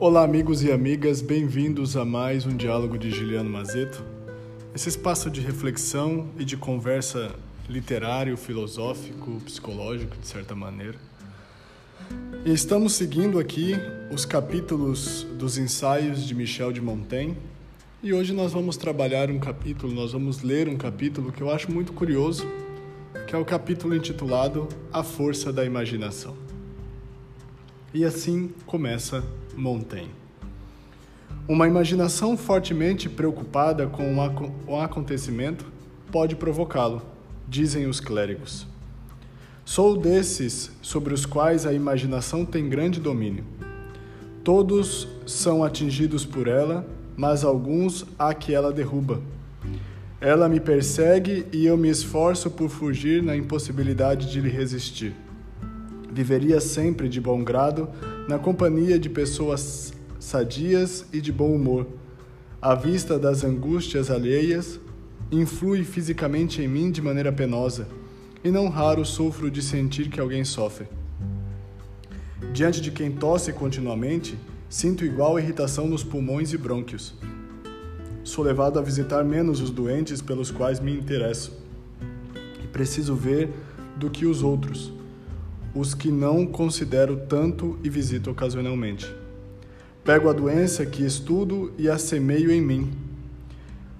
Olá, amigos e amigas, bem-vindos a mais um diálogo de Juliano Mazeto. Esse espaço de reflexão e de conversa literário, filosófico, psicológico, de certa maneira. E estamos seguindo aqui os capítulos dos ensaios de Michel de Montaigne. E hoje nós vamos trabalhar um capítulo, nós vamos ler um capítulo que eu acho muito curioso, que é o capítulo intitulado A Força da Imaginação. E assim começa Montaigne. Uma imaginação fortemente preocupada com o acontecimento pode provocá-lo, dizem os clérigos. Sou desses sobre os quais a imaginação tem grande domínio. Todos são atingidos por ela, mas alguns há que ela derruba. Ela me persegue e eu me esforço por fugir na impossibilidade de lhe resistir. Viveria sempre de bom grado na companhia de pessoas sadias e de bom humor. À vista das angústias alheias, influi fisicamente em mim de maneira penosa, e não raro sofro de sentir que alguém sofre. Diante de quem tosse continuamente, sinto igual irritação nos pulmões e brônquios. Sou levado a visitar menos os doentes pelos quais me interesso. E preciso ver do que os outros os que não considero tanto e visito ocasionalmente. Pego a doença que estudo e a semeio em mim.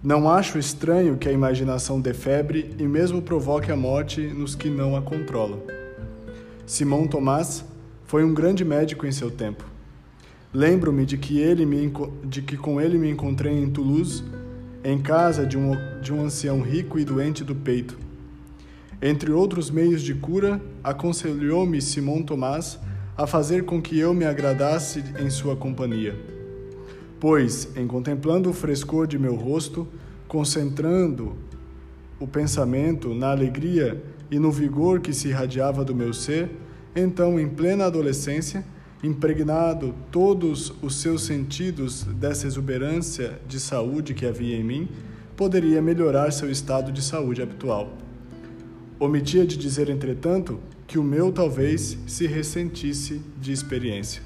Não acho estranho que a imaginação dê febre e mesmo provoque a morte nos que não a controlam. Simão Tomás foi um grande médico em seu tempo. Lembro-me de que ele me, de que com ele me encontrei em Toulouse, em casa de um, de um ancião rico e doente do peito entre outros meios de cura, aconselhou-me Simão Tomás a fazer com que eu me agradasse em sua companhia. Pois, em contemplando o frescor de meu rosto, concentrando o pensamento na alegria e no vigor que se irradiava do meu ser, então, em plena adolescência, impregnado todos os seus sentidos dessa exuberância de saúde que havia em mim, poderia melhorar seu estado de saúde habitual. Omitia de dizer, entretanto, que o meu talvez se ressentisse de experiência.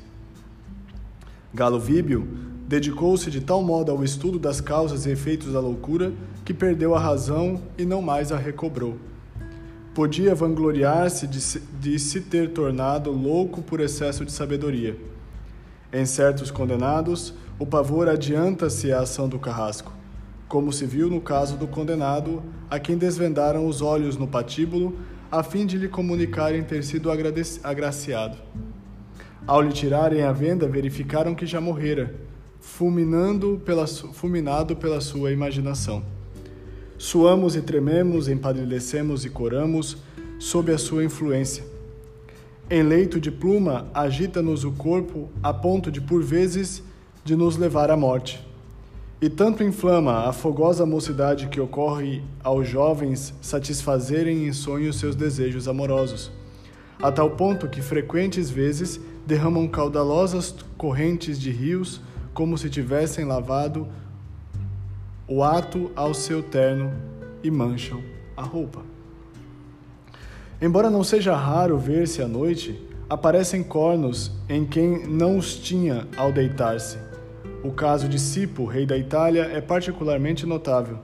Galo Víbio dedicou-se de tal modo ao estudo das causas e efeitos da loucura que perdeu a razão e não mais a recobrou. Podia vangloriar-se de, de se ter tornado louco por excesso de sabedoria. Em certos condenados, o pavor adianta-se à ação do carrasco como se viu no caso do condenado, a quem desvendaram os olhos no patíbulo, a fim de lhe comunicarem ter sido agraciado. Ao lhe tirarem a venda, verificaram que já morrera, fulminando pela, fulminado pela sua imaginação. Suamos e trememos, empadrecemos e coramos, sob a sua influência. Em leito de pluma, agita-nos o corpo, a ponto de, por vezes, de nos levar à morte. E tanto inflama a fogosa mocidade que ocorre aos jovens satisfazerem em sonho seus desejos amorosos, a tal ponto que frequentes vezes derramam caudalosas correntes de rios como se tivessem lavado o ato ao seu terno e mancham a roupa. Embora não seja raro ver-se à noite, aparecem cornos em quem não os tinha ao deitar-se o caso de Sipo, rei da Itália, é particularmente notável.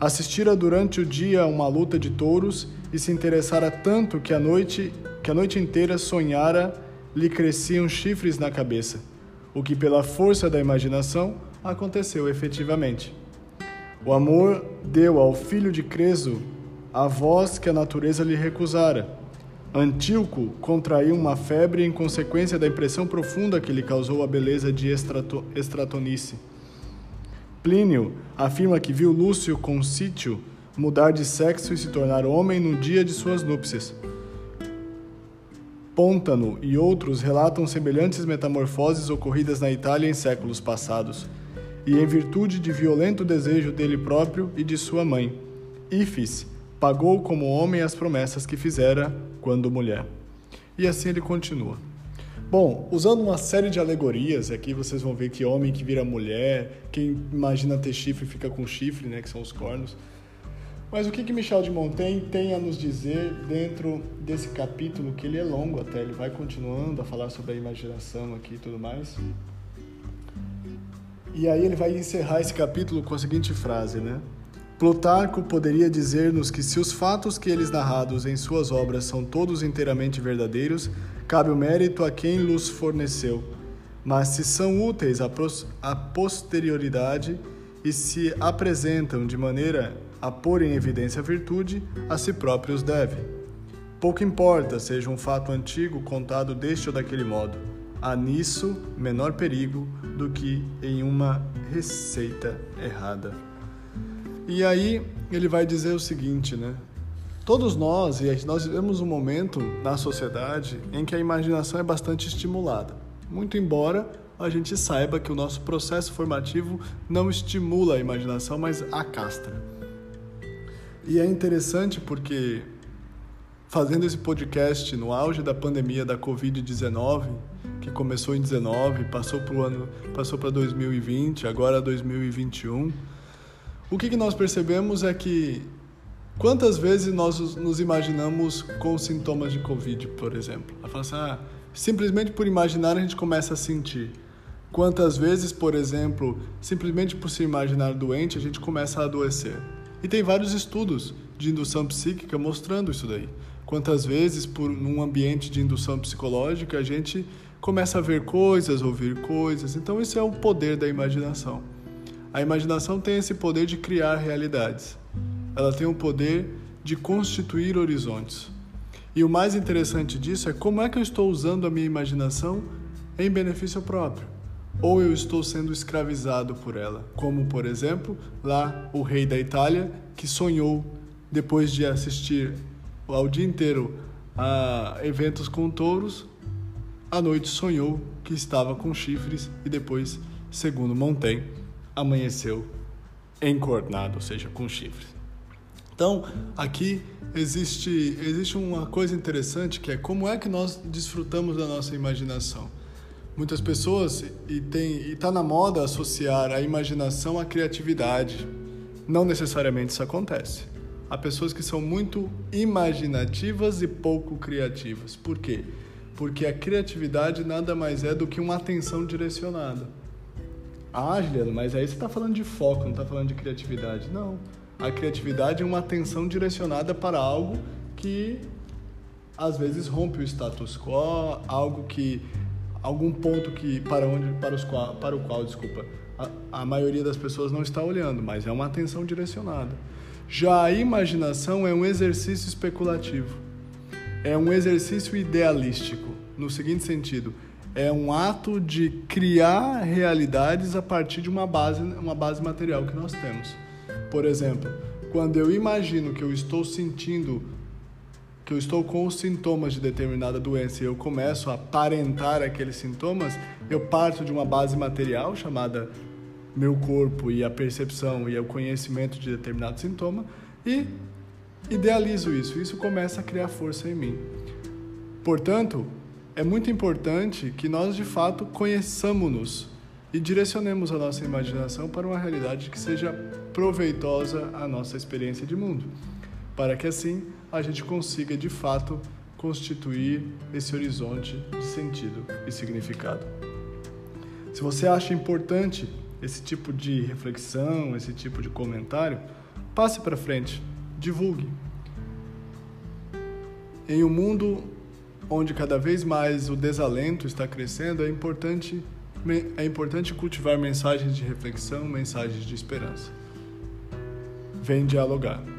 Assistira durante o dia a uma luta de touros e se interessara tanto que a noite, que a noite inteira sonhara lhe cresciam chifres na cabeça, o que pela força da imaginação aconteceu efetivamente. O amor deu ao filho de Creso a voz que a natureza lhe recusara Antíoco contraiu uma febre em consequência da impressão profunda que lhe causou a beleza de Estrato Estratonice. Plínio afirma que viu Lúcio com Sítio mudar de sexo e se tornar homem no dia de suas núpcias. Pôntano e outros relatam semelhantes metamorfoses ocorridas na Itália em séculos passados, e em virtude de violento desejo dele próprio e de sua mãe. Ifis pagou como homem as promessas que fizera quando mulher. E assim ele continua. Bom, usando uma série de alegorias, aqui vocês vão ver que homem que vira mulher, quem imagina ter chifre fica com chifre, né, que são os cornos. Mas o que, que Michel de Montaigne tem a nos dizer dentro desse capítulo, que ele é longo até, ele vai continuando a falar sobre a imaginação aqui e tudo mais. E aí ele vai encerrar esse capítulo com a seguinte frase, né? Plutarco poderia dizer-nos que se os fatos que eles narrados em suas obras são todos inteiramente verdadeiros, cabe o mérito a quem los forneceu. Mas se são úteis à posterioridade e se apresentam de maneira a pôr em evidência a virtude, a si próprios deve. Pouco importa seja um fato antigo contado deste ou daquele modo. Há nisso menor perigo do que em uma receita errada. E aí ele vai dizer o seguinte, né? Todos nós, e nós vivemos um momento na sociedade em que a imaginação é bastante estimulada. Muito embora a gente saiba que o nosso processo formativo não estimula a imaginação, mas a castra. E é interessante porque fazendo esse podcast no auge da pandemia da Covid-19, que começou em 19, passou para o ano, passou para 2020, agora 2021, o que, que nós percebemos é que quantas vezes nós nos imaginamos com sintomas de Covid, por exemplo? A assim, ah, simplesmente por imaginar a gente começa a sentir. Quantas vezes, por exemplo, simplesmente por se imaginar doente, a gente começa a adoecer. E tem vários estudos de indução psíquica mostrando isso daí. Quantas vezes, por num ambiente de indução psicológica, a gente começa a ver coisas, ouvir coisas. Então, isso é o poder da imaginação. A imaginação tem esse poder de criar realidades. Ela tem o poder de constituir horizontes. E o mais interessante disso é como é que eu estou usando a minha imaginação em benefício próprio ou eu estou sendo escravizado por ela. Como, por exemplo, lá o rei da Itália que sonhou, depois de assistir ao dia inteiro a eventos com touros, à noite sonhou que estava com chifres e depois, segundo Montaigne, amanheceu encornado, ou seja, com chifres. Então, aqui existe, existe uma coisa interessante que é como é que nós desfrutamos da nossa imaginação. Muitas pessoas e tem e tá na moda associar a imaginação à criatividade. Não necessariamente isso acontece. Há pessoas que são muito imaginativas e pouco criativas. Por quê? Porque a criatividade nada mais é do que uma atenção direcionada. Ah, Juliano, mas aí você está falando de foco, não está falando de criatividade. Não. A criatividade é uma atenção direcionada para algo que às vezes rompe o status quo, algo que algum ponto que para onde para os para o qual desculpa a, a maioria das pessoas não está olhando mas é uma atenção direcionada já a imaginação é um exercício especulativo é um exercício idealístico no seguinte sentido é um ato de criar realidades a partir de uma base uma base material que nós temos por exemplo quando eu imagino que eu estou sentindo que eu estou com os sintomas de determinada doença e eu começo a aparentar aqueles sintomas, eu parto de uma base material chamada meu corpo e a percepção e o conhecimento de determinado sintoma e idealizo isso. Isso começa a criar força em mim. Portanto, é muito importante que nós de fato conheçamos-nos e direcionemos a nossa imaginação para uma realidade que seja proveitosa à nossa experiência de mundo, para que assim a gente consiga de fato constituir esse horizonte de sentido e significado. Se você acha importante esse tipo de reflexão, esse tipo de comentário, passe para frente, divulgue. Em um mundo onde cada vez mais o desalento está crescendo, é importante, é importante cultivar mensagens de reflexão, mensagens de esperança. Vem dialogar.